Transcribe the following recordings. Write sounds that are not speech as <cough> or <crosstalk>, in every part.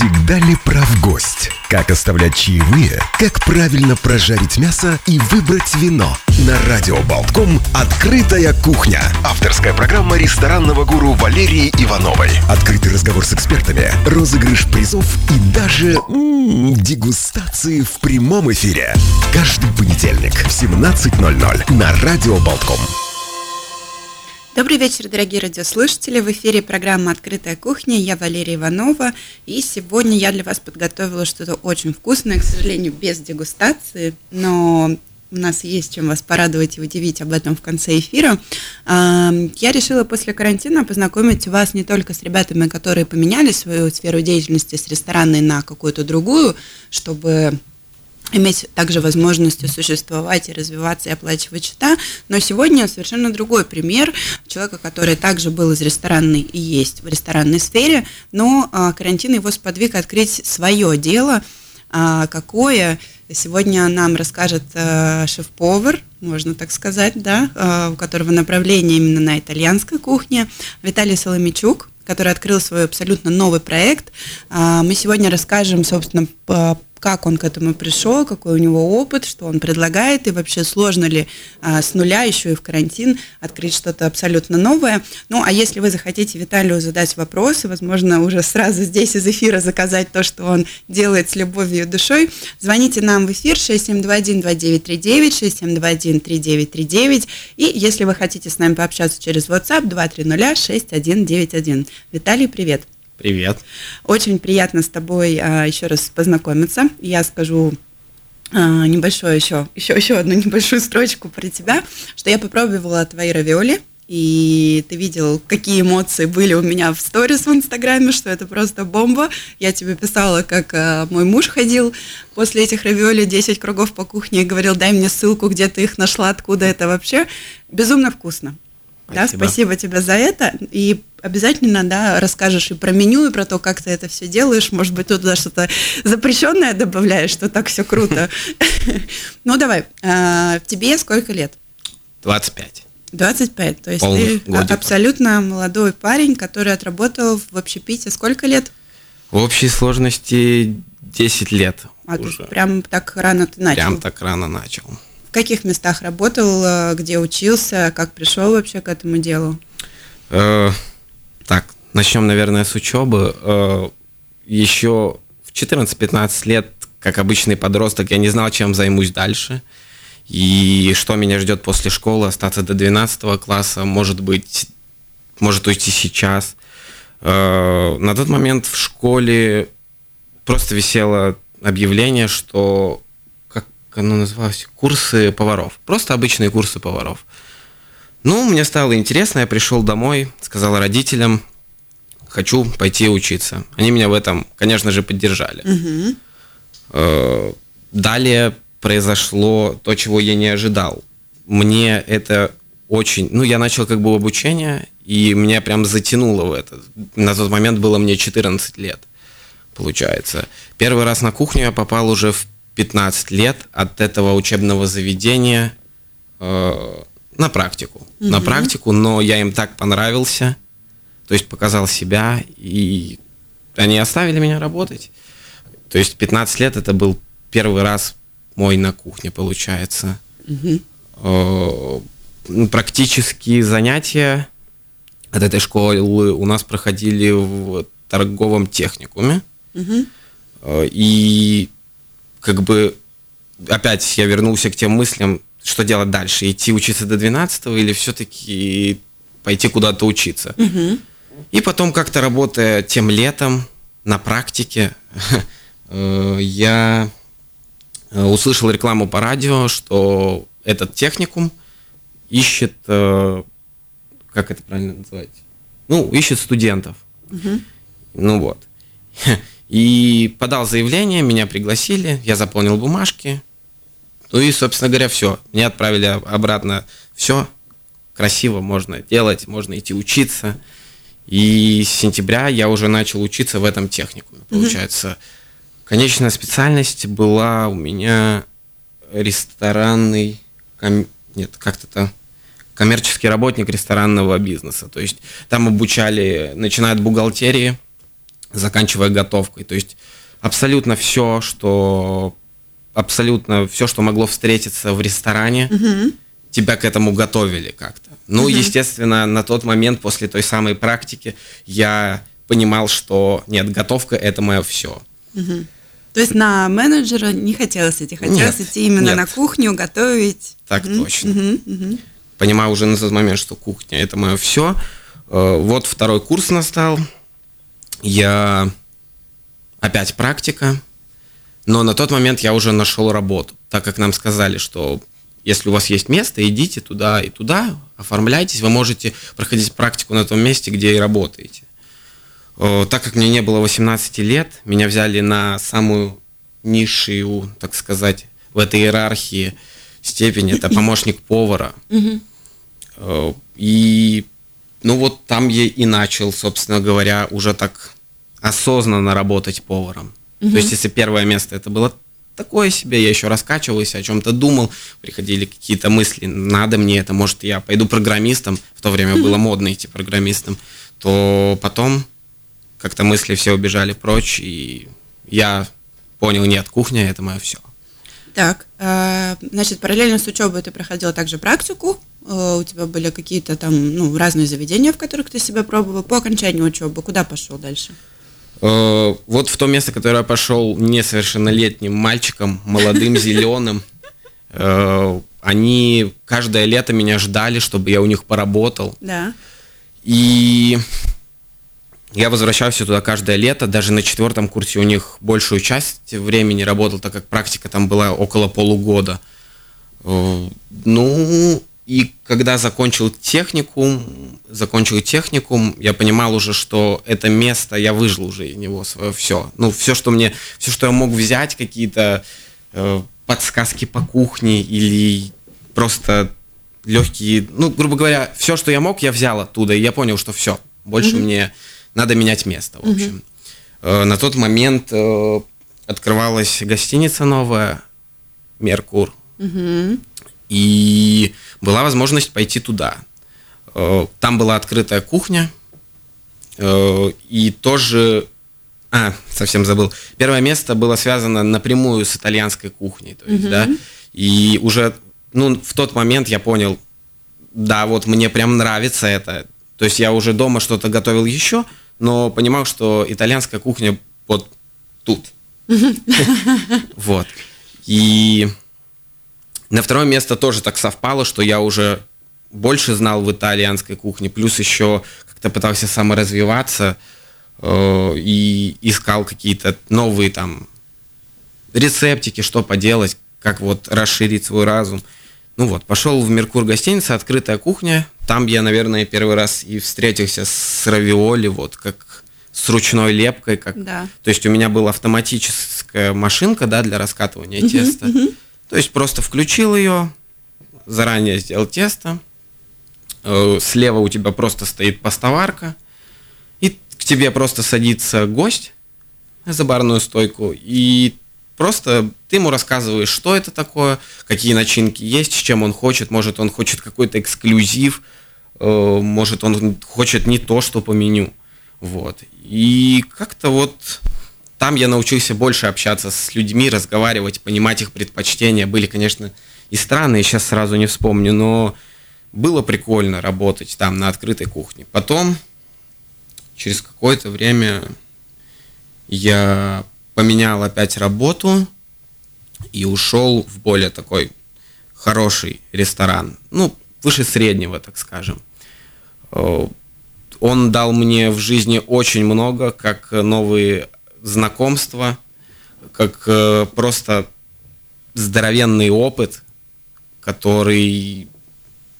Всегда ли прав гость? Как оставлять чаевые? Как правильно прожарить мясо и выбрать вино? На Радио Болтком «Открытая кухня». Авторская программа ресторанного гуру Валерии Ивановой. Открытый разговор с экспертами, розыгрыш призов и даже м-м, дегустации в прямом эфире. Каждый понедельник в 17.00 на Радио Болтком. Добрый вечер, дорогие радиослушатели. В эфире программа «Открытая кухня». Я Валерия Иванова. И сегодня я для вас подготовила что-то очень вкусное, к сожалению, без дегустации. Но у нас есть чем вас порадовать и удивить об этом в конце эфира. А, я решила после карантина познакомить вас не только с ребятами, которые поменяли свою сферу деятельности с ресторанной на какую-то другую, чтобы иметь также возможность существовать и развиваться и оплачивать счета. Но сегодня совершенно другой пример человека, который также был из ресторанной и есть в ресторанной сфере, но а, карантин его сподвиг открыть свое дело, а, какое сегодня нам расскажет а, шеф-повар, можно так сказать, да, у которого направление именно на итальянской кухне, Виталий Соломичук который открыл свой абсолютно новый проект. Мы сегодня расскажем, собственно, как он к этому пришел, какой у него опыт, что он предлагает, и вообще сложно ли а, с нуля еще и в карантин открыть что-то абсолютно новое. Ну, а если вы захотите Виталию задать вопросы, возможно, уже сразу здесь из эфира заказать то, что он делает с любовью и душой, звоните нам в эфир 6721-2939, 6721-3939, и если вы хотите с нами пообщаться через WhatsApp 230-6191. Виталий, привет! Привет. Очень приятно с тобой а, еще раз познакомиться. Я скажу а, небольшое еще, еще, еще одну <laughs> небольшую строчку про тебя, что я попробовала твои равиоли, и ты видел, какие эмоции были у меня в сторис в Инстаграме, что это просто бомба. Я тебе писала, как а, мой муж ходил после этих равиоли 10 кругов по кухне и говорил, дай мне ссылку, где ты их нашла, откуда это вообще. Безумно вкусно. Спасибо. Да, спасибо тебе за это. И обязательно, да, расскажешь и про меню, и про то, как ты это все делаешь. Может быть, туда что-то запрещенное добавляешь, что так все круто. <laughs> Ну, давай. А, тебе сколько лет? 25. 25, то есть ты абсолютно молодой парень, который отработал в общепите сколько лет? В общей сложности 10 лет. А уже. прям так рано ты начал? Прям так рано начал. В каких местах работал, э, где учился, как пришел вообще к этому делу? Э, так, начнем, наверное, с учебы. Э, еще в 14-15 лет, как обычный подросток, я не знал, чем займусь дальше. И что меня ждет после школы, остаться до 12 класса, может быть, может уйти сейчас. Э, на тот момент в школе просто висело объявление, что оно называлось, курсы поваров. Просто обычные курсы поваров. Ну, мне стало интересно, я пришел домой, сказал родителям, хочу пойти учиться. Они меня в этом, конечно же, поддержали. Угу. Далее произошло то, чего я не ожидал. Мне это очень... Ну, я начал как бы обучение, и меня прям затянуло в это. На тот момент было мне 14 лет, получается. Первый раз на кухню я попал уже в 15 лет от этого учебного заведения э, на практику. Угу. На практику, но я им так понравился, то есть показал себя, и они оставили меня работать. То есть 15 лет это был первый раз мой на кухне, получается. Угу. Э, практические занятия от этой школы у нас проходили в торговом техникуме. Угу. И как бы опять я вернулся к тем мыслям, что делать дальше, идти учиться до 12 или все-таки пойти куда-то учиться. Угу. И потом как-то работая тем летом на практике, <laughs> э, я э, услышал рекламу по радио, что этот техникум ищет, э, как это правильно называть, ну, ищет студентов. Угу. Ну вот. <laughs> И подал заявление, меня пригласили, я заполнил бумажки. Ну и, собственно говоря, все. Меня отправили обратно. Все красиво можно делать, можно идти учиться. И с сентября я уже начал учиться в этом техникуме. Получается, mm-hmm. конечная специальность была у меня ресторанный, ком... нет, как-то коммерческий работник ресторанного бизнеса. То есть там обучали, начиная от бухгалтерии, заканчивая готовкой. То есть абсолютно все, что абсолютно все, что могло встретиться в ресторане, угу. тебя к этому готовили как-то. Ну, угу. естественно, на тот момент после той самой практики я понимал, что нет, готовка это мое все. Угу. То есть на менеджера не хотелось идти, хотелось нет, идти именно нет. на кухню, готовить. Так угу. точно. Угу. Угу. Понимаю уже на тот момент, что кухня это мое все. Э, вот второй курс настал. Я опять практика, но на тот момент я уже нашел работу, так как нам сказали, что если у вас есть место, идите туда и туда, оформляйтесь, вы можете проходить практику на том месте, где и работаете. Так как мне не было 18 лет, меня взяли на самую низшую, так сказать, в этой иерархии степень, это помощник повара. И ну вот там я и начал, собственно говоря, уже так осознанно работать поваром. Угу. То есть, если первое место это было такое себе, я еще раскачивался, о чем-то думал, приходили какие-то мысли, надо мне это, может, я пойду программистом, в то время было модно идти программистом, то потом как-то мысли все убежали прочь, и я понял, нет, кухня это мое все. Так, э, значит, параллельно с учебой ты проходил также практику, у тебя были какие-то там, ну, разные заведения, в которых ты себя пробовал. По окончанию учебы куда пошел дальше? Э, вот в то место, которое я пошел несовершеннолетним мальчиком, молодым, <laughs> зеленым, э, они каждое лето меня ждали, чтобы я у них поработал. Да. И я возвращался туда каждое лето, даже на четвертом курсе у них большую часть времени работал, так как практика там была около полугода. Э, ну, и когда закончил техникум, закончил техникум, я понимал уже, что это место, я выжил уже из него свое все. Ну, все, что мне, все, что я мог взять, какие-то э, подсказки по кухне или просто легкие, ну, грубо говоря, все, что я мог, я взял оттуда, и я понял, что все, больше mm-hmm. мне надо менять место, в общем. Mm-hmm. Э, на тот момент э, открывалась гостиница новая, Меркур. Mm-hmm. И была возможность пойти туда. Э, там была открытая кухня, э, и тоже... А, совсем забыл. Первое место было связано напрямую с итальянской кухней, то есть, mm-hmm. да, и уже, ну, в тот момент я понял, да, вот мне прям нравится это. То есть я уже дома что-то готовил еще, но понимал, что итальянская кухня вот тут. <laughs> Вот. И на второе место тоже так совпало, что я уже больше знал в итальянской кухне, плюс еще как-то пытался саморазвиваться э, и искал какие-то новые там рецептики, что поделать, как вот расширить свой разум. Ну вот, пошел в Меркур гостиница, открытая кухня. Там я, наверное, первый раз и встретился с равиоли, вот как с ручной лепкой. Как... Да. То есть у меня была автоматическая машинка, да, для раскатывания теста. Uh-huh. То есть просто включил ее, заранее сделал тесто, э, слева у тебя просто стоит поставарка, и к тебе просто садится гость за барную стойку, и просто ты ему рассказываешь, что это такое, какие начинки есть, с чем он хочет, может он хочет какой-то эксклюзив, э, может он хочет не то, что по меню. Вот. И как-то вот там я научился больше общаться с людьми, разговаривать, понимать их предпочтения. Были, конечно, и странные, сейчас сразу не вспомню, но было прикольно работать там на открытой кухне. Потом, через какое-то время, я поменял опять работу и ушел в более такой хороший ресторан. Ну, выше среднего, так скажем. Э, он дал мне в жизни очень много, как новые знакомства, как э, просто здоровенный опыт, который,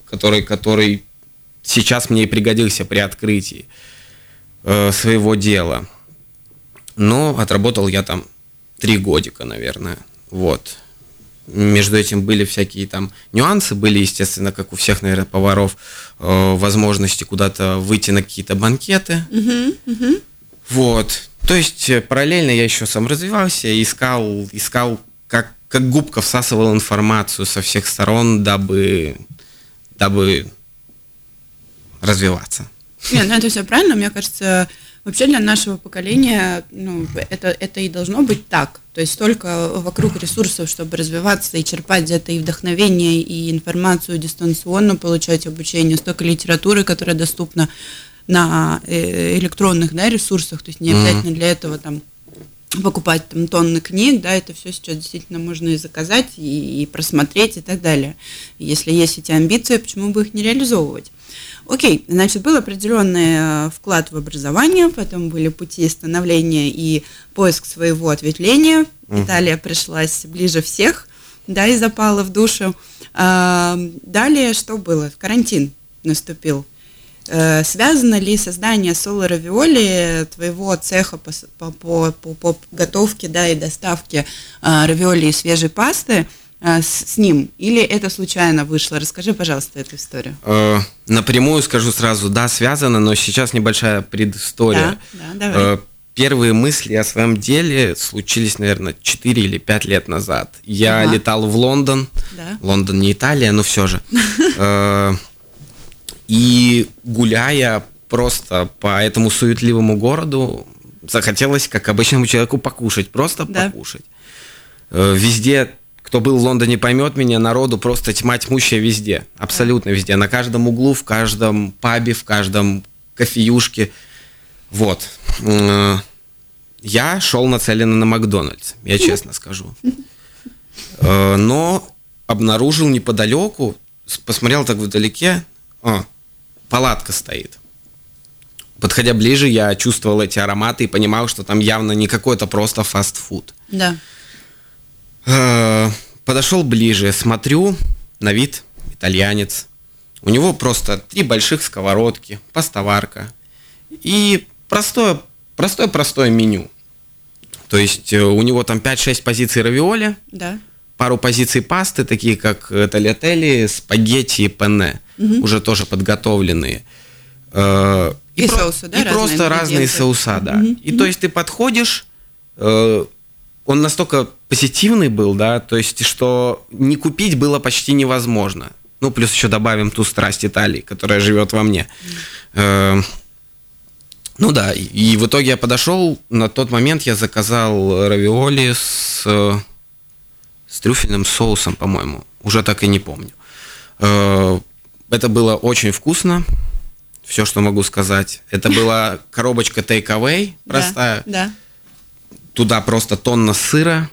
который, который сейчас мне и пригодился при открытии э, своего дела. Но отработал я там три годика, наверное. Вот. Между этим были всякие там нюансы, были, естественно, как у всех, наверное, поваров, э, возможности куда-то выйти на какие-то банкеты. Uh-huh, uh-huh. Вот. То есть э, параллельно я еще сам развивался, искал, искал как, как губка всасывал информацию со всех сторон, дабы, дабы развиваться. Нет, ну это все правильно. Мне кажется, Вообще для нашего поколения ну, это, это и должно быть так. То есть столько вокруг ресурсов, чтобы развиваться и черпать где-то и вдохновение, и информацию дистанционно получать обучение, столько литературы, которая доступна на э, электронных да, ресурсах, то есть не обязательно для этого там покупать там тонны книг, да, это все сейчас действительно можно и заказать, и, и просмотреть, и так далее. Если есть эти амбиции, почему бы их не реализовывать? Окей, значит, был определенный э, вклад в образование, потом были пути становления и поиск своего ответвления. Угу. Италия пришлась ближе всех, да, и запала в душу. А, далее что было? Карантин наступил. Э, связано ли создание соло равиоли твоего цеха по, по, по, по готовке да, и доставке э, равиоли и свежей пасты э, с, с ним? Или это случайно вышло? Расскажи, пожалуйста, эту историю. Напрямую скажу сразу, да, связано, но сейчас небольшая предыстория. Да, да, давай. Первые мысли о своем деле случились, наверное, 4 или 5 лет назад. Я ага. летал в Лондон. Да. Лондон не Италия, но все же. <laughs> И гуляя просто по этому суетливому городу, захотелось, как обычному человеку, покушать, просто да. покушать. Э, везде, кто был в Лондоне, поймет меня, народу просто тьма тьмущая везде, абсолютно везде, на каждом углу, в каждом пабе, в каждом кофеюшке. Вот. Э, я шел нацеленно на Макдональдс, я <laughs> честно скажу. Э, но обнаружил неподалеку, посмотрел так вдалеке, а, палатка стоит. Подходя ближе, я чувствовал эти ароматы и понимал, что там явно не какой-то просто фастфуд. Да. Э, подошел ближе, смотрю, на вид итальянец. У него просто три больших сковородки, пастоварка и простое, простое, простое меню. То есть э, у него там 5-6 позиций равиоли, да. пару позиций пасты, такие как тальятели, спагетти и пенне угу. уже тоже подготовленные. Э, и, и про- соусы, да? И разные просто разные соуса, да. Угу. И угу. то есть ты подходишь, э, он настолько позитивный был, да, то есть что не купить было почти невозможно. Ну, плюс еще добавим ту страсть Италии, которая живет во мне. Э, ну да, и, в итоге я подошел, на тот момент я заказал равиоли с, с трюфельным соусом, по-моему. Уже так и не помню. Это было очень вкусно. Все, что могу сказать. Это была коробочка take-away простая. Да, да. Туда просто тонна сыра.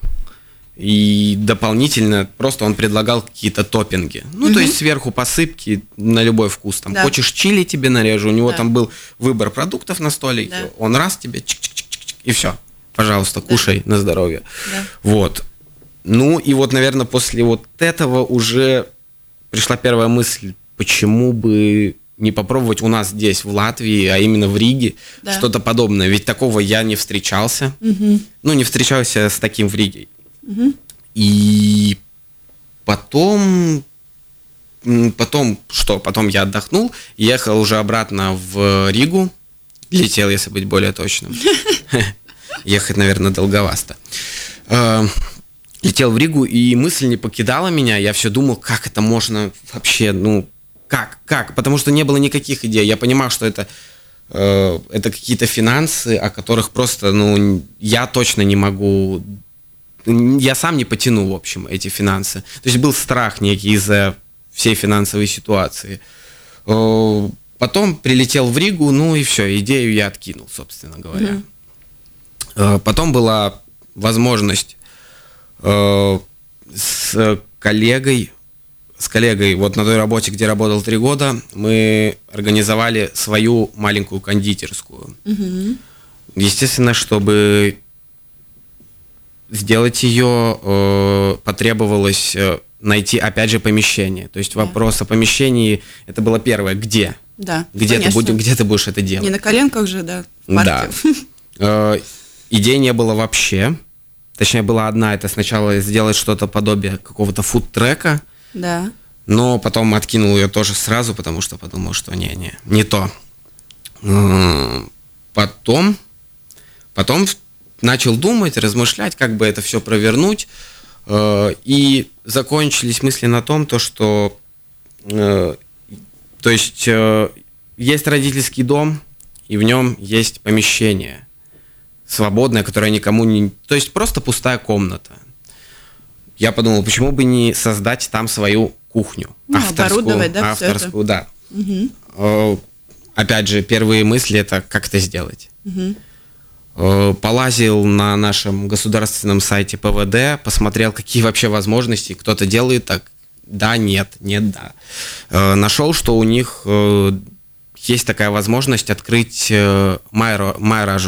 И дополнительно просто он предлагал какие-то топпинги. Ну, угу. то есть сверху посыпки на любой вкус. Там да. хочешь чили тебе нарежу. У него да. там был выбор продуктов на столике. Да. Он раз тебе чик-чик-чик-чик, и все. Пожалуйста, кушай да. на здоровье. Да. Вот. Ну и вот, наверное, после вот этого уже пришла первая мысль почему бы не попробовать у нас здесь, в Латвии, а именно в Риге, да. что-то подобное. Ведь такого я не встречался. Угу. Ну, не встречался с таким в Риге. Угу. И потом... Потом что? Потом я отдохнул, ехал уже обратно в Ригу. Летел, если быть более точным. <laughs> Ехать, наверное, долговасто. Э, летел в Ригу, и мысль не покидала меня. Я все думал, как это можно вообще, ну, как? Как? Потому что не было никаких идей. Я понимал, что это, э, это какие-то финансы, о которых просто, ну, я точно не могу... Я сам не потяну, в общем, эти финансы. То есть был страх некий из-за всей финансовой ситуации. Э, потом прилетел в Ригу, ну и все, идею я откинул, собственно говоря. Mm-hmm. Э, потом была возможность э, с коллегой с коллегой вот на той работе, где работал три года, мы организовали свою маленькую кондитерскую. Угу. Естественно, чтобы сделать ее, э, потребовалось э, найти, опять же, помещение. То есть да. вопрос о помещении, это было первое, где? Да, где ты, будешь, где ты будешь это делать? Не на коленках же, да, в парке. Да. <laughs> Э, идей не было вообще. Точнее, была одна, это сначала сделать что-то подобие какого-то фуд-трека, да. Но потом откинул ее тоже сразу, потому что подумал, что не, не, не то. Потом, потом начал думать, размышлять, как бы это все провернуть. Э, и закончились мысли на том, то, что э, то есть э, есть родительский дом, и в нем есть помещение свободное, которое никому не... То есть просто пустая комната. Я подумал, почему бы не создать там свою кухню. Ну, оборудовать, да, авторскую, да. Э, Опять же, первые мысли это как это сделать. Э, Полазил на нашем государственном сайте ПВД, посмотрел, какие вообще возможности. Кто-то делает так, да, нет, нет, да. Э, Нашел, что у них есть такая возможность открыть Майро, Майра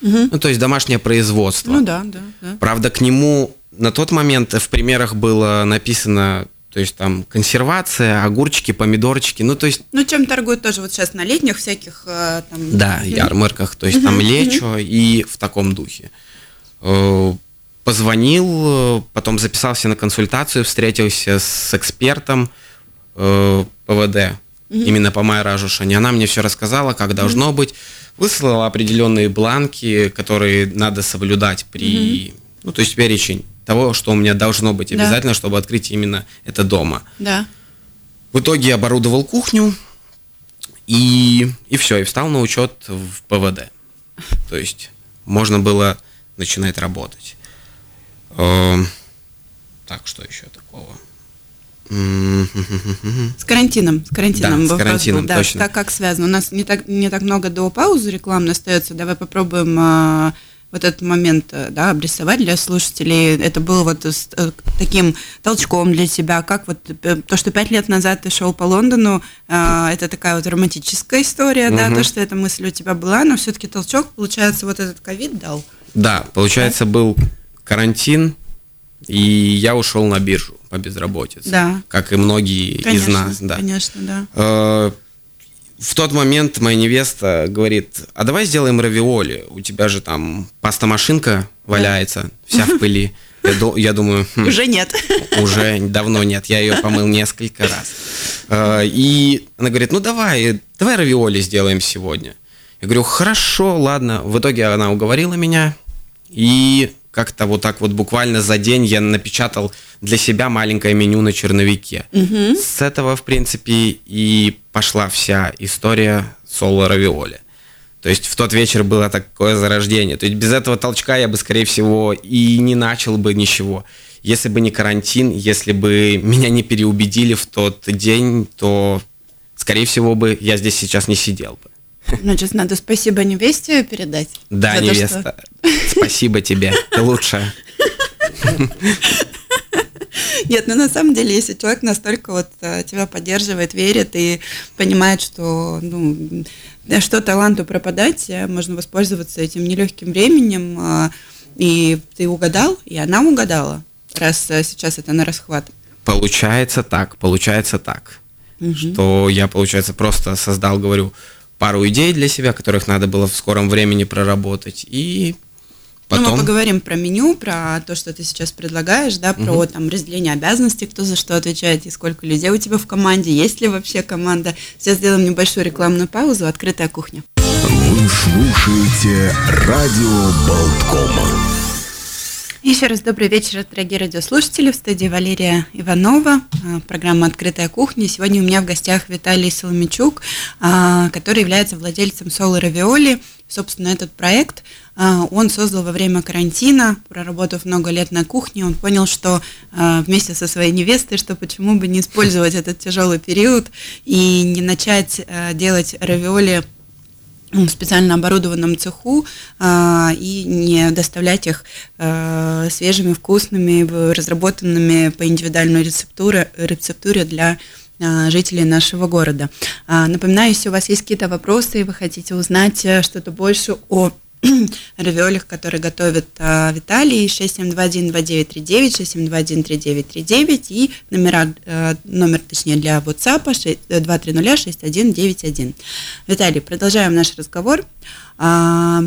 Жушина. Ну, то есть домашнее производство. Ну да, да, да. Правда, к нему на тот момент в примерах было написано, то есть там консервация, огурчики, помидорчики, ну то есть Ну, чем торгуют тоже вот сейчас на летних всяких э, там... да, ярмарках, то есть там лечо и в таком духе. Э, Позвонил, потом записался на консультацию, встретился с экспертом э, Именно по Майра Жушане. Она мне все рассказала, как должно быть, выслала определенные бланки, которые надо соблюдать при, ну то есть перечень того, что у меня должно быть Да. обязательно, чтобы открыть именно это дома. Да. В итоге я оборудовал кухню и, и все, и встал на учет в ПВД. То есть можно было начинать работать. Эм, Так, что еще такого? С карантином, с карантином. Да, с карантином, да, точно. Так как связано? У нас не так, не так много до паузы рекламной остается. Давай попробуем а, вот этот момент а, да, обрисовать для слушателей. Это было вот с, э, таким толчком для тебя. Как вот э, то, что пять лет назад ты шел по Лондону, а, это такая вот романтическая история, да, Мгм. то, что эта мысль у тебя была, но все-таки толчок, получается, вот этот ковид дал. Да, получается, был карантин, и я ушел на биржу по безработице. Да. Как и многие из Конечно, нас, да. конечно, да. Э, В тот момент моя невеста говорит, а давай сделаем равиоли. У тебя же там паста-машинка валяется, вся в пыли. Я думаю, хм, Уже нет. уже давно нет, я ее помыл несколько раз. Э, И она говорит, ну давай, давай равиоли сделаем сегодня. Я говорю, хорошо, ладно. В итоге она уговорила меня, и как-то вот так вот буквально за день я напечатал для себя маленькое меню на черновике. С этого, в принципе, и пошла вся история соло равиоли. То есть в тот вечер было такое зарождение. То есть без этого толчка я бы, скорее всего, и не начал бы ничего. Если бы не карантин, если бы меня не переубедили в тот день, то, скорее всего, бы я здесь сейчас не сидел бы. Значит, надо спасибо невесте передать. Да, за то, что- невеста, спасибо тебе, ты лучшая. Нет, ну на самом деле, если человек настолько вот э, тебя поддерживает, верит и понимает, что ну, что таланту пропадать, э, можно воспользоваться этим нелегким временем, э, и ты угадал, и она угадала, раз сейчас это на расхват. Получается так, получается так. Что я, получается, просто создал, говорю, пару идей для себя, которых надо было в скором времени проработать. И Ну, мы потом... поговорим про меню, про то, что ты сейчас предлагаешь, да, про там разделение обязанностей, кто за что отвечает и сколько людей у тебя в команде, есть ли вообще команда. Сейчас сделаем небольшую рекламную паузу, открытая кухня. Вы слушаете радио Болткома. Еще раз добрый вечер, дорогие радиослушатели. В студии Валерия Иванова, а, программа «Открытая кухня». Сегодня у меня в гостях Виталий Соломичук, а, который является владельцем Соло Равиоли. Собственно, этот проект а, он создал во время карантина, проработав много лет на кухне. Он понял, что вместе со своей невестой, что почему бы не использовать этот тяжелый период и не начать делать равиоли в специально оборудованном цеху а, и не доставлять их а, свежими, вкусными, разработанными по индивидуальной рецептуре, рецептуре для а, жителей нашего города. А, напоминаю, если у вас есть какие-то вопросы и вы хотите узнать э, что-то больше о <clears throat> равиолях, которые готовит а, Виталий, 6721-2939, 6721-3939 и номера, э, номер, точнее, для WhatsApp 230-6191. Виталий, продолжаем наш разговор. А,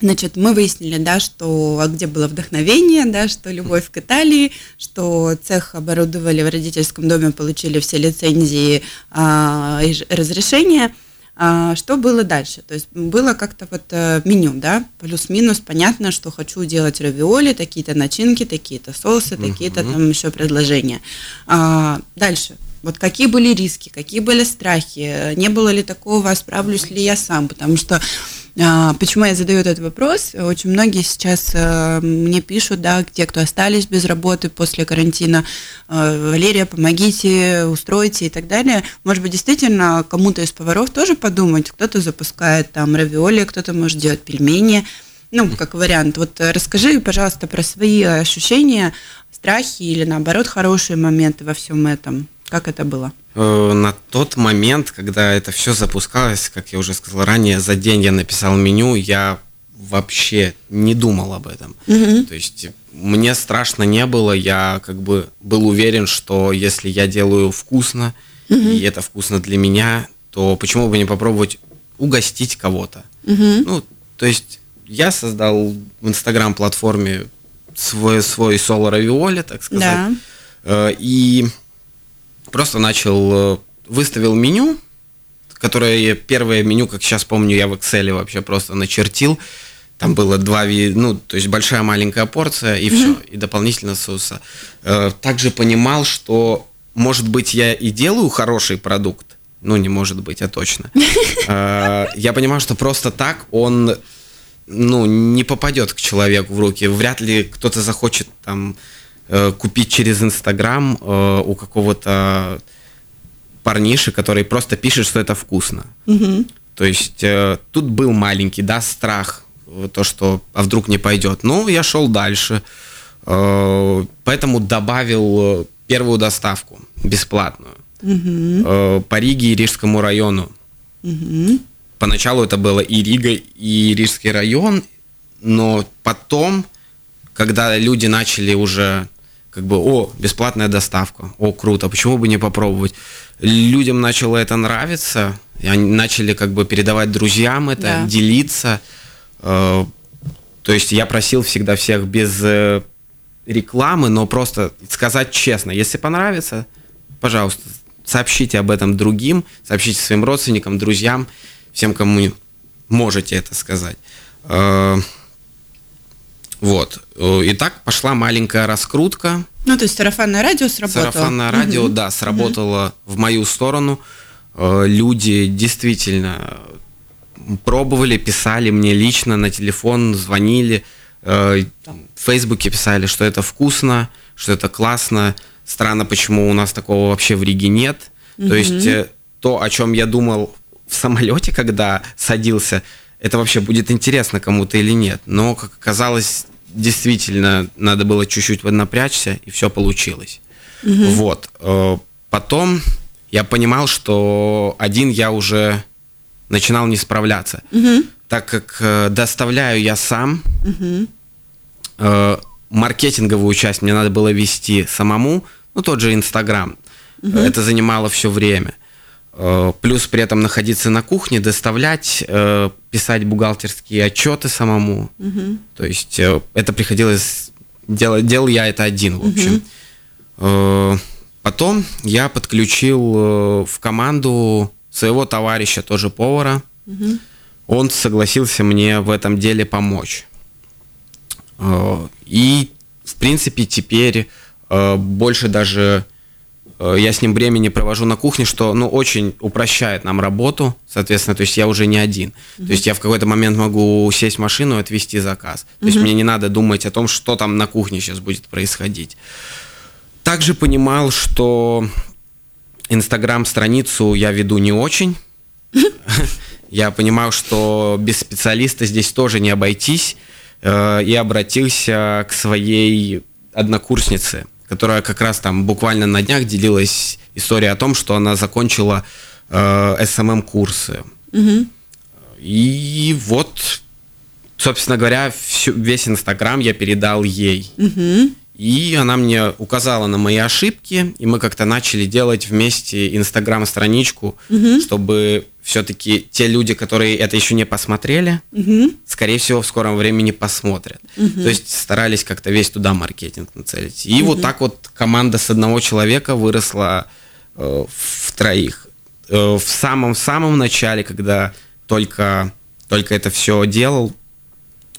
Значит, мы выяснили, да, что а где было вдохновение, да, что любовь к Италии, что цех оборудовали в родительском доме, получили все лицензии а, и разрешения. А, что было дальше? То есть было как-то вот э, меню, да, плюс-минус, понятно, что хочу делать равиоли, такие-то начинки, такие-то соусы, такие-то там еще предложения. А, дальше. Вот какие были риски, какие были страхи, не было ли такого, справлюсь ли я сам, потому что а, Почему я задаю этот вопрос? Очень многие сейчас э, мне пишут, да, те, кто остались без работы после карантина, э, Валерия, помогите, устройте и так далее. Может быть, действительно, кому-то из поваров тоже подумать, кто-то запускает там равиоли, кто-то может делать пельмени, ну, как вариант. Вот расскажи, пожалуйста, про свои ощущения, страхи или, наоборот, хорошие моменты во всем этом. Как это было? Э, на тот момент, когда это все запускалось, как я уже сказал ранее, за день я написал меню, я вообще не думал об этом. Угу. То есть мне страшно не было, я как бы был уверен, что если я делаю вкусно, угу. и это вкусно для меня, то почему бы не попробовать угостить кого-то? Угу. Ну, то есть я создал в Инстаграм-платформе свой, свой соло равиоли, так сказать. Да. Э, и просто начал, э, выставил меню, которое первое меню, как сейчас помню, я в Excel вообще просто начертил. Там было два, ну, то есть большая маленькая порция и mm-hmm. все, и дополнительно соуса. Э, также понимал, что, может быть, я и делаю хороший продукт, ну, не может быть, а точно. <laughs> Я понимаю, что просто так он, ну, не попадет к человеку в руки. Вряд ли кто-то захочет там Э, купить через Инстаграм э, у какого-то парниши, который просто пишет, что это вкусно. Угу. То есть э, тут был маленький, да, страх, то, что а вдруг не пойдет. Но я шел дальше, поэтому добавил первую доставку бесплатную угу. по Риге и Рижскому району. Угу. Поначалу это было и Рига, и Рижский район, но потом, когда люди начали уже как бы, о, бесплатная доставка, о, круто, почему бы не попробовать? Людям начало это нравиться, и они начали как бы передавать друзьям это, да. делиться. Э, то есть я просил всегда всех без э, рекламы, но просто сказать честно, если понравится, пожалуйста, сообщите об этом другим, сообщите своим родственникам, друзьям, всем, кому можете это сказать. Э, вот. Э, и так пошла маленькая раскрутка. Ну, то есть сарафанное радио сработало? Сарафанное радио, угу. да, сработало угу. в мою сторону. Э, люди действительно пробовали, писали мне лично на телефон, звонили, э, в Фейсбуке писали, что это вкусно, что это классно. Странно, почему у нас такого вообще в Риге нет. Угу. То есть то, о чем я думал в самолете, когда садился, это вообще будет интересно кому-то или нет. Но, как оказалось, действительно надо было чуть-чуть напрячься, и все получилось. Угу. Вот. Э, потом я понимал, что один я уже начинал не справляться. Угу. Так как э, доставляю я сам, угу. маркетинговую часть мне надо было вести самому, ну тот же Инстаграм. Угу. Это занимало все время. Э, плюс при этом находиться на кухне, доставлять, э, писать бухгалтерские отчеты самому. Угу. То есть э, это приходилось делать, делал я это один, в общем. Угу. Потом я подключил в команду своего товарища, тоже повара. Угу. Он согласился мне в этом деле помочь. И, в принципе, теперь больше даже я с ним времени провожу на кухне, что, ну, очень упрощает нам работу, соответственно, то есть я уже не один. Mm-hmm. То есть я в какой-то момент могу сесть в машину и отвезти заказ. То mm-hmm. есть мне не надо думать о том, что там на кухне сейчас будет происходить. Также понимал, что Инстаграм-страницу я веду не очень. <laughs> Я понимал, что без специалиста здесь тоже не обойтись. Э, и обратился к своей однокурснице – которая как раз там буквально на днях делилась историей о том, что она закончила э, SMM-курсы. Угу. И вот, собственно говоря, всю, весь Инстаграм я передал ей. Угу. И она мне указала на мои ошибки, и мы как-то начали делать вместе Инстаграм-страничку, угу. чтобы все-таки те люди, которые это еще не посмотрели, угу. скорее всего, в скором времени посмотрят. Угу. То есть старались как-то весь туда маркетинг нацелить. И угу. вот так вот команда с одного человека выросла э, в троих. Э, в самом-самом начале, когда только, только это все делал,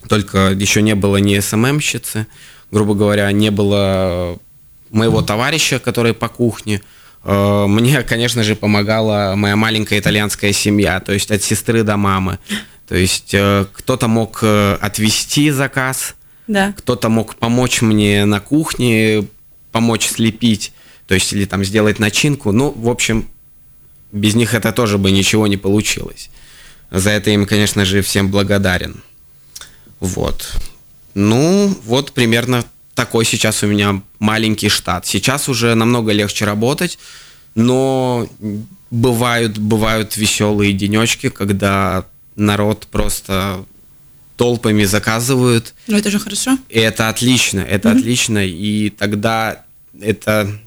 только еще не было ни СММщицы, грубо говоря, не было моего товарища, который по кухне, Э, мне, <laughs> конечно же, помогала моя маленькая итальянская семья, то есть от сестры до мамы. То есть э, кто-то мог э, отвести заказ, да. кто-то мог помочь мне на кухне, помочь слепить, то есть или там сделать начинку. Ну, в общем, без них это тоже бы ничего не получилось. За это им, конечно же, всем благодарен. Вот. Ну, вот примерно такой сейчас у меня маленький штат. Сейчас уже намного легче работать, но бывают, бывают веселые денечки, когда народ просто толпами заказывают. Ну, это же хорошо. И это отлично, это mm-hmm. отлично. И тогда это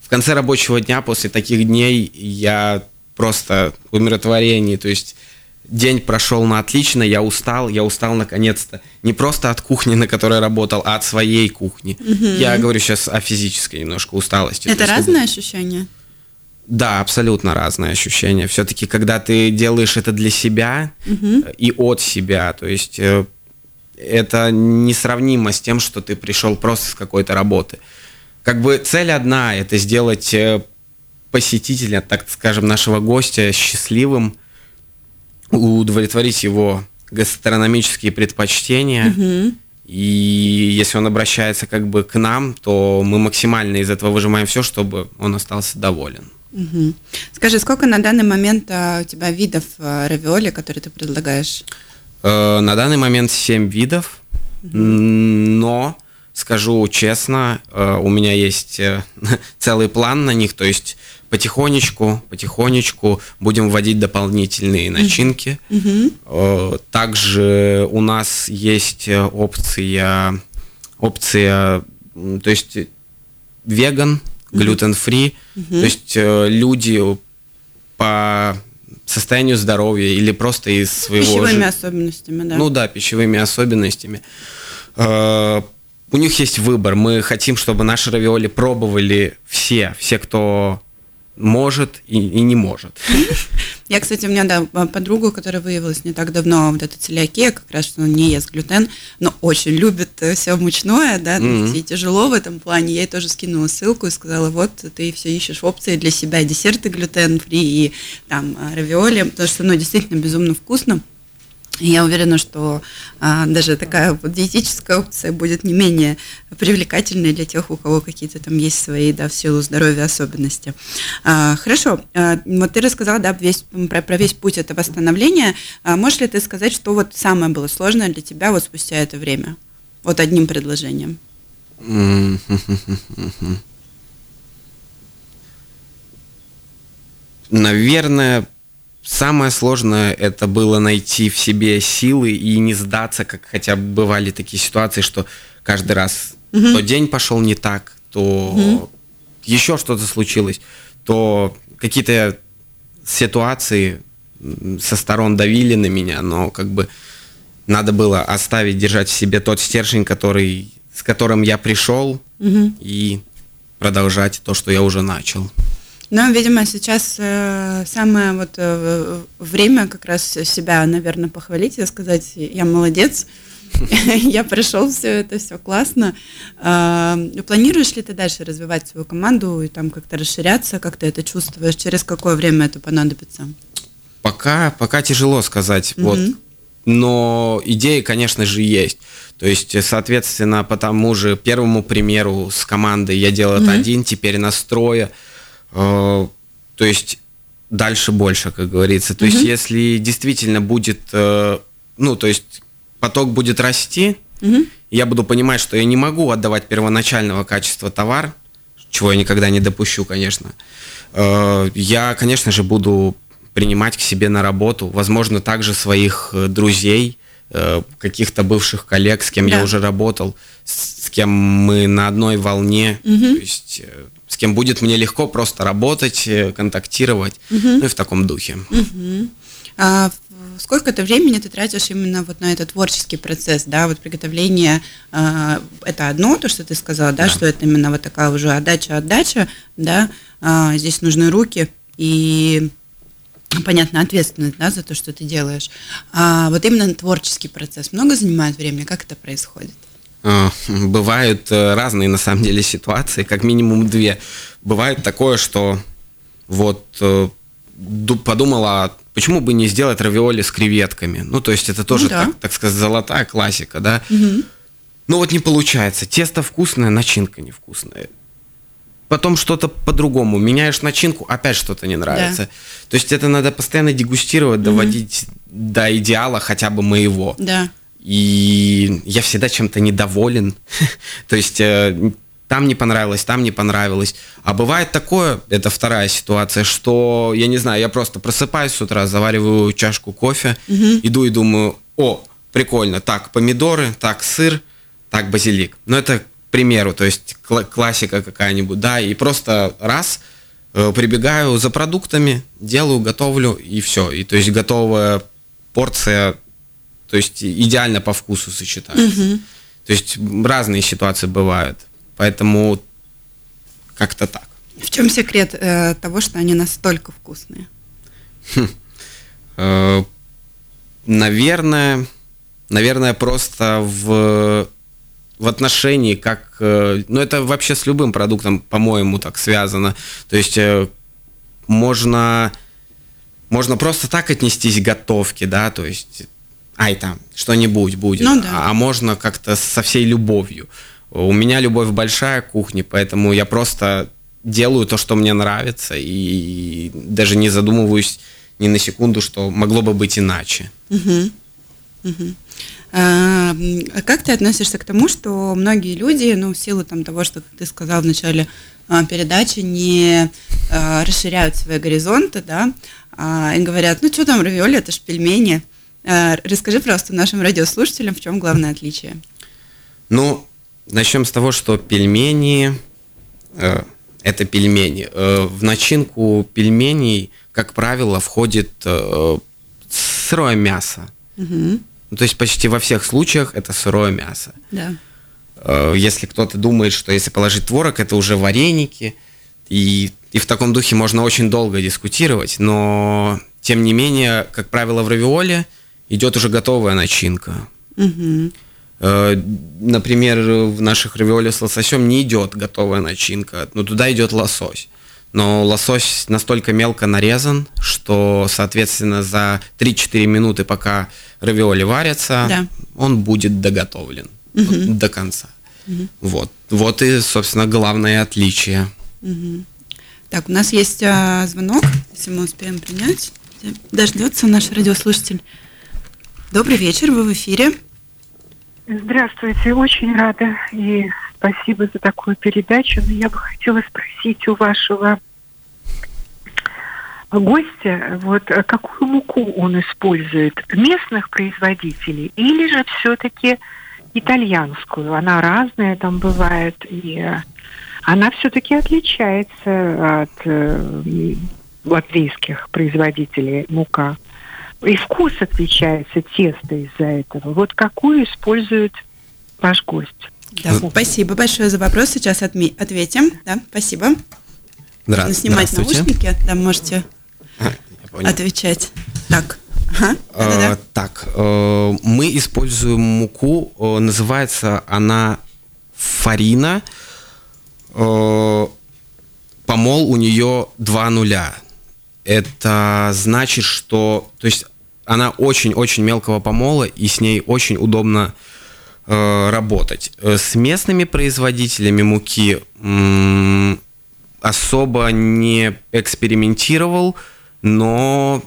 в конце рабочего дня, после таких дней, я просто в умиротворении, то есть день прошел на отлично, я устал, я устал наконец-то. Не просто от кухни, на которой работал, а от своей кухни. Угу. Я говорю сейчас о физической немножко усталости. Это разные ощущения? Да, абсолютно разные ощущения. Все-таки, когда ты делаешь это для себя угу. и от себя, то есть э, это несравнимо с тем, что ты пришел просто с какой-то работы. Как бы цель одна – это сделать э, посетителя, так скажем, нашего гостя счастливым, удовлетворить его гастрономические предпочтения. Угу. И если он обращается как бы к нам, то мы максимально из этого выжимаем все, чтобы он остался доволен. Угу. Скажи, сколько на данный момент а, у тебя видов а, равиоли, которые ты предлагаешь? Э, на данный момент 7 видов, угу. но скажу честно, э, у меня есть э, <laughs> целый план на них, то есть потихонечку, потихонечку будем вводить дополнительные начинки. Угу. Также у нас есть опция, опция, то есть веган, глютен-фри, то есть э, люди по состоянию здоровья или просто из своего... Пищевыми же... особенностями, да. Ну да, пищевыми особенностями. Э, у них есть выбор. Мы хотим, чтобы наши равиоли пробовали все, все, кто может и, и не может. <laughs> Я, кстати, у меня, да, подругу, которая выявилась не так давно, вот эта целиакия, как раз, что она не ест глютен, но очень любит э, все мучное, да, mm-hmm. и тяжело в этом плане. Я ей тоже скинула ссылку и сказала, вот, ты все ищешь опции для себя, десерты глютен-фри и там э, равиоли, потому что, ну, действительно безумно вкусно. Я уверена, что а, даже такая вот диетическая опция будет не менее привлекательной для тех, у кого какие-то там есть свои, да, в силу здоровья особенности. А, хорошо, а, вот ты рассказала, да, весь, про, про весь путь это восстановления. А, можешь ли ты сказать, что вот самое было сложное для тебя вот спустя это время? Вот одним предложением. <laughs> Наверное, Самое сложное это было найти в себе силы и не сдаться, как хотя бы бывали такие ситуации, что каждый раз угу. то день пошел не так, то угу. еще что-то случилось, то какие-то ситуации со сторон давили на меня, но как бы надо было оставить, держать в себе тот стержень, который, с которым я пришел, угу. и продолжать то, что я уже начал. Но, видимо, сейчас э, самое вот э, время как раз себя, наверное, похвалить и сказать, я молодец, <laughs> я прошел все это, все классно. Э, планируешь ли ты дальше развивать свою команду и там как-то расширяться, как ты это чувствуешь, через какое время это понадобится? Пока, пока тяжело сказать, вот. Но идеи, конечно же, есть. То есть, соответственно, по тому же первому примеру с командой я делал это один, теперь настроя. Э, то есть дальше больше, как говорится. То есть если действительно будет, э, ну, то есть поток будет расти, я буду понимать, что я не могу отдавать первоначального качества товар, чего я никогда не допущу, конечно. Э, я, конечно же, буду принимать к себе на работу, возможно, также своих друзей, каких-то бывших коллег, с кем да. я уже работал, с кем мы на одной волне. Угу. То есть с кем будет мне легко просто работать, э, контактировать, угу. ну и в таком духе. Угу. А сколько то времени ты тратишь именно вот на этот творческий процесс, да, вот приготовление, а, это одно, то, что ты сказала, да, да, что это именно вот такая уже отдача-отдача, да, а, здесь нужны руки и понятно, ответственность, да, за то, что ты делаешь. А вот именно творческий процесс много занимает времени, как это происходит? Э, <laughs> бывают э, разные, на самом деле, ситуации, как минимум две. Бывает такое, что вот э, подумала, почему бы не сделать равиоли с креветками? Ну, то есть это тоже, ну, да. так, так сказать, золотая классика, да? Угу. Ну вот не получается. Тесто вкусное, начинка невкусная. Потом что-то по-другому. Меняешь начинку, опять что-то не нравится. Да. То есть это надо постоянно дегустировать, доводить угу. до идеала хотя бы моего. Да. И я всегда чем-то недоволен. <laughs> То есть э, там не понравилось, там не понравилось. А бывает такое, это вторая ситуация, что, я не знаю, я просто просыпаюсь с утра, завариваю чашку кофе, угу. иду и думаю, о, прикольно, так, помидоры, так, сыр, так, базилик. Но это к примеру, то есть классика какая-нибудь, да, и просто раз э, прибегаю за продуктами, делаю, готовлю, и все. И то есть готовая порция, то есть идеально по вкусу сочетается. Угу. То есть разные ситуации бывают. Поэтому как-то так. В чем секрет э, того, что они настолько вкусные? Хм. Э, наверное, наверное, просто в в отношении, как, э, ну это вообще с любым продуктом, по-моему, так связано. То есть э, можно, можно просто так отнестись к готовке, да, то есть, ай там, что-нибудь будет, ну, да. а, а можно как-то со всей любовью. У меня любовь большая к кухне, поэтому я просто делаю то, что мне нравится, и даже не задумываюсь ни на секунду, что могло бы быть иначе. Угу. Угу. А, как ты относишься к тому, что многие люди, ну, в силу там, того, что ты сказал в начале а, передачи, не а, расширяют свои горизонты, да, а, и говорят, ну, что там равиоли, это ж пельмени. А, расскажи просто нашим радиослушателям, в чем главное отличие. Ну, Начнем с того, что пельмени э, это пельмени. Э, в начинку пельменей, как правило, входит э, сырое мясо. Угу. то есть почти во всех случаях это сырое мясо. Да. Э, если кто-то думает, что если положить творог, это уже вареники, и, и в таком духе можно очень долго дискутировать, но тем не менее, как правило, в равиоле идет уже готовая начинка. Угу. Например, в наших равиоли с лососем не идет готовая начинка, но туда идет лосось. Но лосось настолько мелко нарезан, что, соответственно, за 3-4 минуты, пока равиоли варятся, да. он будет доготовлен угу. вот, до конца. Угу. Вот. вот и, собственно, главное отличие. Угу. Так, у нас есть а, звонок, если мы успеем принять. Дождется наш радиослушатель. Добрый вечер, вы в эфире. Здравствуйте, очень рада и спасибо за такую передачу. Но я бы хотела спросить у вашего гостя, вот какую муку он использует, местных производителей или же все-таки итальянскую? Она разная там бывает, и она все-таки отличается от э, латвийских производителей мука и вкус отличается тесто из-за этого. Вот какую использует ваш гость? Да, спасибо большое за вопрос. Сейчас отме- ответим. Да, спасибо. Здра- Можно снимать наушники. Да, можете а, отвечать. Так. Ага, э, так, э, мы используем муку, э, называется она фарина. Э, помол у нее два нуля это значит, что, то есть она очень-очень мелкого помола, и с ней очень удобно э, работать. Э, с местными производителями муки м- особо не экспериментировал, но,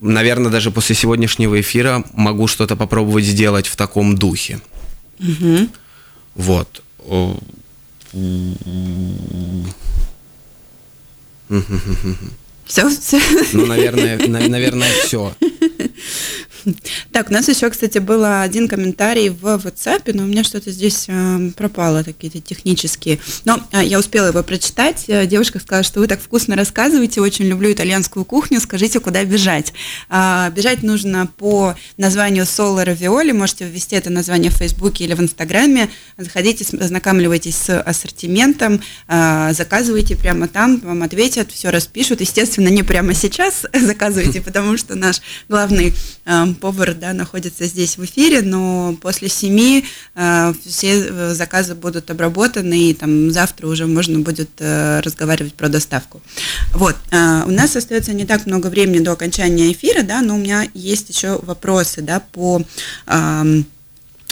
наверное, даже после сегодняшнего эфира могу что-то попробовать сделать в таком духе. Угу. Вот. Все, все. Ну, наверное, наверное, все. <laughs> Так, у нас еще, кстати, был один комментарий в WhatsApp, но у меня что-то здесь э, пропало, какие-то технические. Но э, я успела его прочитать. Э, девушка сказала, что вы так вкусно рассказываете, очень люблю итальянскую кухню, скажите, куда бежать. А, бежать нужно по названию Соло Равиоли, можете ввести это название в Фейсбуке или в Инстаграме, заходите, ознакомливайтесь с ассортиментом, заказывайте прямо там, вам ответят, все распишут. Естественно, не прямо сейчас <laughs> заказывайте, потому что наш главный повар, да, находится здесь в эфире, но после семи э, все э, заказы будут обработаны, и там завтра уже можно будет э, разговаривать про доставку. Вот, э, у нас остается не так много времени до окончания эфира, да, но у меня есть еще вопросы, да, по э,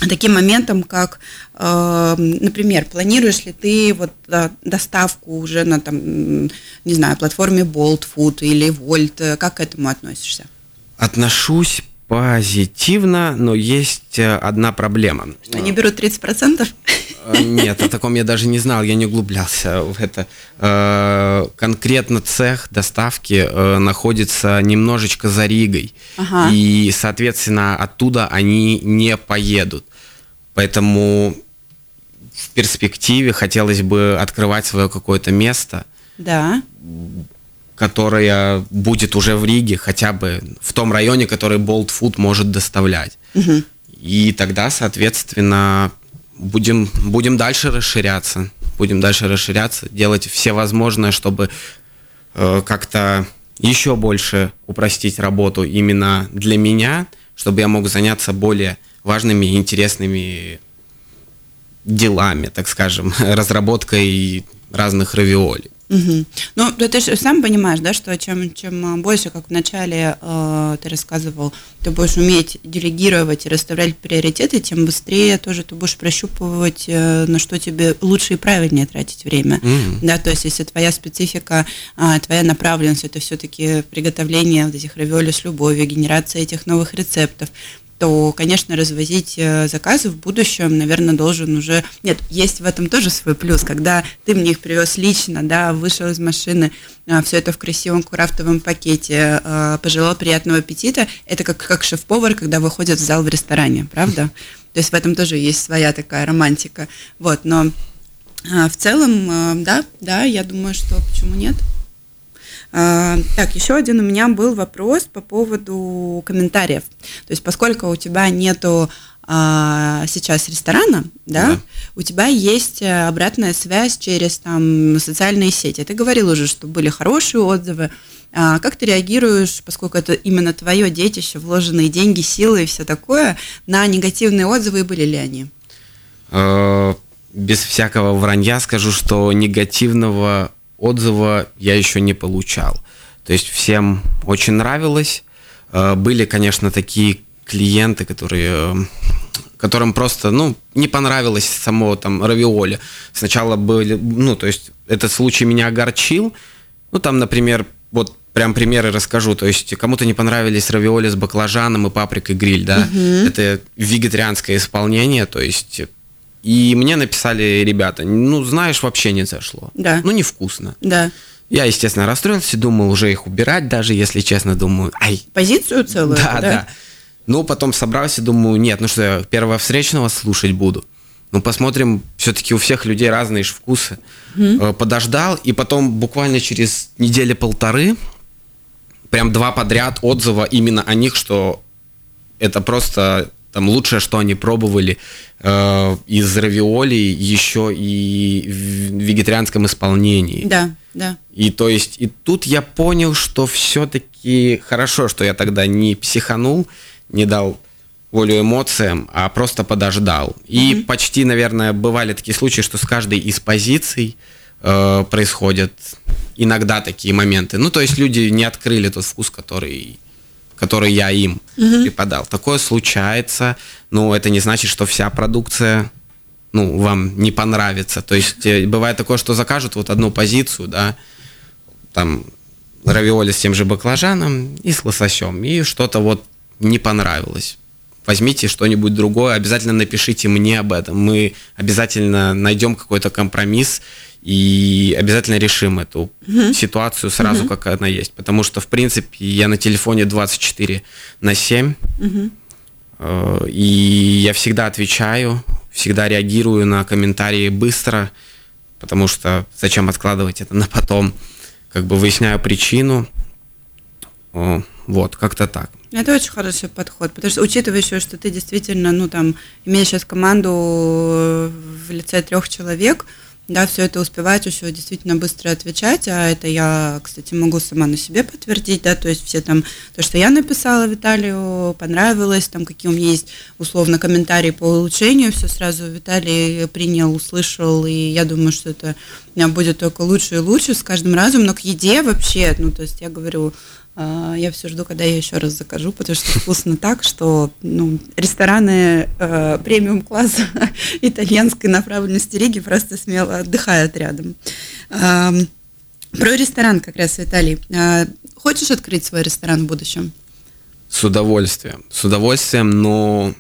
таким моментом, как, э, например, планируешь ли ты вот э, доставку уже на там, не знаю, платформе Bolt Food или Volt, как к этому относишься? Отношусь позитивно, но есть э, одна проблема. Они берут 30%? Э, нет, о таком я даже не знал, я не углублялся в это. Э, конкретно цех доставки находится немножечко за Ригой. Ага. И, соответственно, оттуда они не поедут. Поэтому в перспективе хотелось бы открывать свое какое-то место. Да которая будет уже в Риге, хотя бы в том районе, который Bolt Food может доставлять. Угу. И тогда, соответственно, будем, будем дальше расширяться. Будем дальше расширяться, делать все возможное, чтобы э, как-то еще больше упростить работу именно для меня, чтобы я мог заняться более важными и интересными делами, так скажем, <laughs> разработкой разных равиолей. Угу. Ну, ты же сам понимаешь, да, что чем, чем больше, как вначале э, ты рассказывал, ты будешь уметь делегировать и расставлять приоритеты, тем быстрее тоже ты будешь прощупывать, э, на что тебе лучше и правильнее тратить время. mm Да, то есть если твоя специфика, э, твоя направленность, это все-таки приготовление вот этих равиоли с любовью, генерация этих новых рецептов, то, конечно, развозить э, заказы в будущем, наверное, должен уже... Нет, есть в этом тоже свой плюс, когда ты мне их привез лично, да, вышел из машины, э, все это в красивом крафтовом пакете, э, пожелал приятного аппетита, это как, как шеф-повар, когда выходит в зал в ресторане, правда? То есть в этом тоже есть своя такая романтика. Вот, но в целом, да, да, я думаю, что почему нет? А, так, еще один у меня был вопрос по поводу комментариев. То есть, поскольку у тебя нету а, сейчас ресторана, да, да, у тебя есть э, обратная связь через там социальные сети. Ты говорил уже, что были хорошие отзывы. А как ты реагируешь, поскольку это именно твое детище, вложенные деньги, силы и все такое, на негативные отзывы, были ли они? Э, без всякого вранья скажу, что негативного отзыва я еще не получал. То есть всем очень нравилось. Э, были, конечно, такие клиенты, которые э, которым просто, ну, не понравилось само там равиоли. Сначала были, ну, то есть этот случай меня огорчил. Ну, там, например, вот прям примеры расскажу. То есть кому-то не понравились равиоли с баклажаном и паприкой гриль, да. Угу. Это вегетарианское исполнение, то есть и мне написали ребята, ну, знаешь, вообще не зашло. Да. Ну, невкусно. Да. Я, естественно, расстроился, думал уже их убирать, даже если честно, думаю, ай. Позицию целую? Да, да. да. Ну, потом собрался, думаю, нет, ну что, я первого встречного слушать буду. Ну, посмотрим, все-таки у всех людей разные же вкусы. Mm-hmm. Подождал, и потом буквально через недели полторы прям два подряд отзыва именно о них, что это просто там лучшее, что они пробовали э, из равиоли еще и в вегетарианском исполнении. Да, да. И то есть, и тут я понял, что все-таки хорошо, что я тогда не психанул, не дал волю эмоциям, а просто подождал. И mm-hmm. почти, наверное, бывали такие случаи, что с каждой из позиций э, происходят иногда такие моменты. Ну, то есть люди не открыли тот вкус, который который я им угу. преподал. Такое случается, но это не значит, что вся продукция ну, вам не понравится. То есть э, бывает такое, что закажут вот одну позицию, да, там равиоли с тем же баклажаном и с лососем, и что-то вот не понравилось. Возьмите что-нибудь другое, обязательно напишите мне об этом. Мы обязательно найдем какой-то компромисс и обязательно решим эту угу. ситуацию сразу, угу. как она есть. Потому что, в принципе, я на телефоне 24 на 7, угу. и я всегда отвечаю, всегда реагирую на комментарии быстро, потому что зачем откладывать это на потом, как бы выясняю причину. Вот, как-то так. Это очень хороший подход, потому что учитывая еще, что ты действительно, ну там, имеешь сейчас команду в лице трех человек, да, все это успевать еще действительно быстро отвечать, а это я, кстати, могу сама на себе подтвердить, да, то есть все там, то, что я написала Виталию, понравилось, там какие у меня есть условно комментарии по улучшению, все сразу Виталий принял, услышал, и я думаю, что это будет только лучше и лучше с каждым разом, но к еде вообще, ну, то есть я говорю, а, я все жду, когда я еще раз закажу, потому что вкусно так, что ну, рестораны э, премиум класса <laughs> итальянской направленности Риги просто смело отдыхают рядом. Э, про ресторан как раз, Виталий. Э, хочешь открыть свой ресторан в будущем? С удовольствием. С удовольствием, но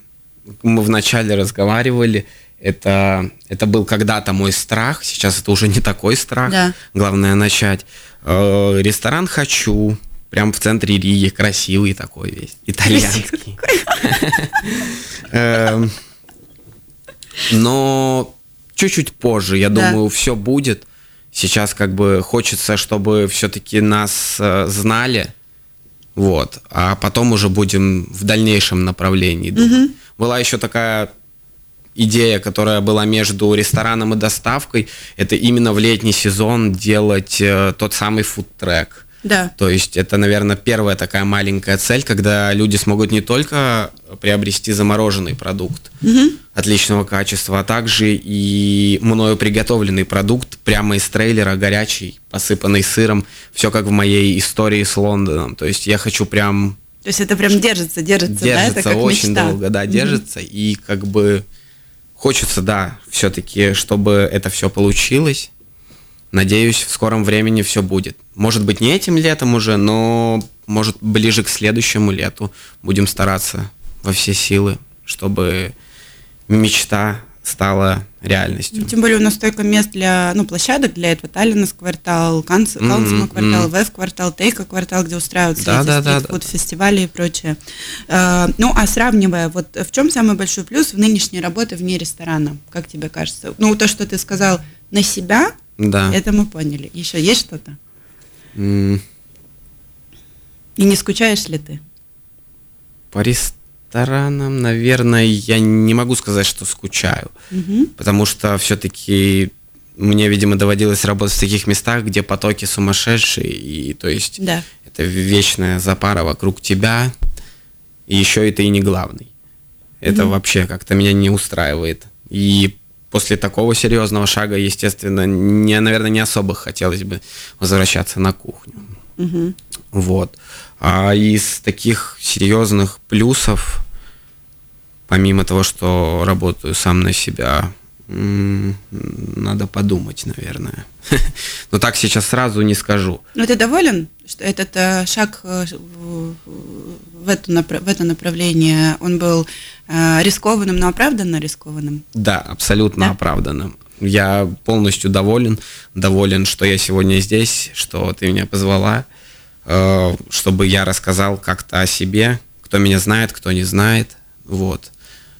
мы вначале разговаривали, это, это был когда-то мой страх, сейчас это уже не такой страх. Да. Главное начать. Э, ресторан хочу, Прям в центре Риги, красивый такой весь, итальянский. Эм, но чуть-чуть позже, я думаю, все будет. Сейчас как бы хочется, чтобы все-таки нас э, знали, вот, а потом уже будем в дальнейшем направлении. Была еще такая идея, которая была между рестораном и доставкой, это именно в летний сезон делать э, тот самый фудтрек. Да. То есть это, наверное, первая такая маленькая цель, когда люди смогут не только приобрести замороженный продукт угу. отличного качества, а также и мною приготовленный продукт прямо из трейлера, горячий, посыпанный сыром. Все как в моей истории с Лондоном. То есть я хочу прям... То есть это прям держится, держится, держится да? Это как очень мечта. долго, да, держится. Угу. И как бы хочется, да, все-таки, чтобы это все получилось. Надеюсь, в скором времени все будет. Может быть, не этим летом уже, но может ближе к следующему лету будем стараться во все силы, чтобы мечта стала реальностью. Тем более у нас столько мест для, ну, площадок для этого. Таллинас квартал, Канц, mm-hmm, квартал. ВЭФ квартал, Тейка квартал, где устраиваются да, эти да, да, да. фестивали и прочее. Uh, ну, а сравнивая, вот в чем самый большой плюс в нынешней работе вне ресторана, как тебе кажется? Ну, то, что ты сказал на себя, да. Это мы поняли. Еще есть что-то? Mm. И не скучаешь ли ты? По ресторанам, наверное, я не могу сказать, что скучаю. Угу. Потому что все-таки мне, видимо, доводилось работать в таких местах, где потоки сумасшедшие, и то есть да. это вечная запара вокруг тебя, и еще и ты не главный. Это угу. вообще как-то меня не устраивает. И после такого серьезного шага, естественно, мне, наверное, не особо хотелось бы возвращаться на кухню. Угу. Вот. А из таких серьезных плюсов, помимо того, что работаю сам на себя, надо подумать, наверное. <laughs> Но так сейчас сразу не скажу. Но ты доволен, что этот э, шаг э, в, это, в это направление, он был э, рискованным, но оправданно рискованным? Да, абсолютно да? оправданным. Я полностью доволен, доволен, что я сегодня здесь, что ты меня позвала, чтобы я рассказал как-то о себе, кто меня знает, кто не знает, вот,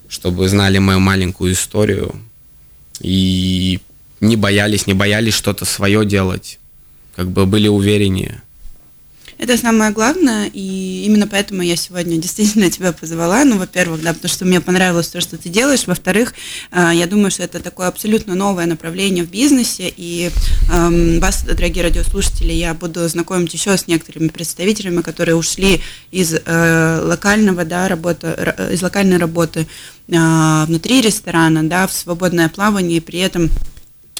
чтобы знали мою маленькую историю, и не боялись, не боялись что-то свое делать, как бы были увереннее. Это самое главное, и именно поэтому я сегодня <laughs> действительно тебя позвала. Ну, во-первых, да, потому что мне понравилось то, что ты делаешь. Во-вторых, а, я думаю, что это такое абсолютно новое направление в бизнесе, и вас, дорогие радиослушатели, я буду знакомить еще с некоторыми представителями, которые ушли из э, локального, да, работы, из локальной работы а, внутри ресторана, да, в свободное плавание, и при этом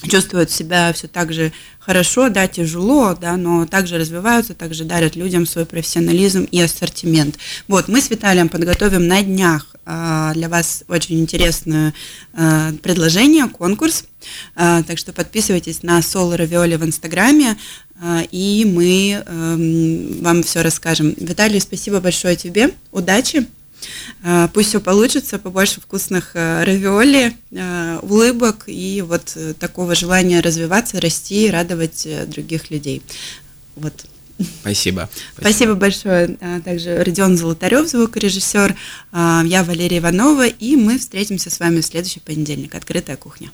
чувствуют себя все так же хорошо, да, тяжело, да, но также развиваются, также дарят людям свой профессионализм и ассортимент. Вот, мы с Виталием подготовим на днях а, для вас очень интересное а, предложение, конкурс, а, так что подписывайтесь на Соло Равиоли в Инстаграме, и мы а, вам все расскажем. Виталий, спасибо большое тебе, удачи! А, пусть все получится, побольше вкусных а, равиоли, а, улыбок и вот э, такого желания развиваться, расти, радовать э, других людей. Вот. Спасибо. <laughs> Спасибо, большое. Также Родион Золотарев, звукорежиссер. Я Валерия Иванова, и мы встретимся с вами в следующий понедельник. Открытая кухня.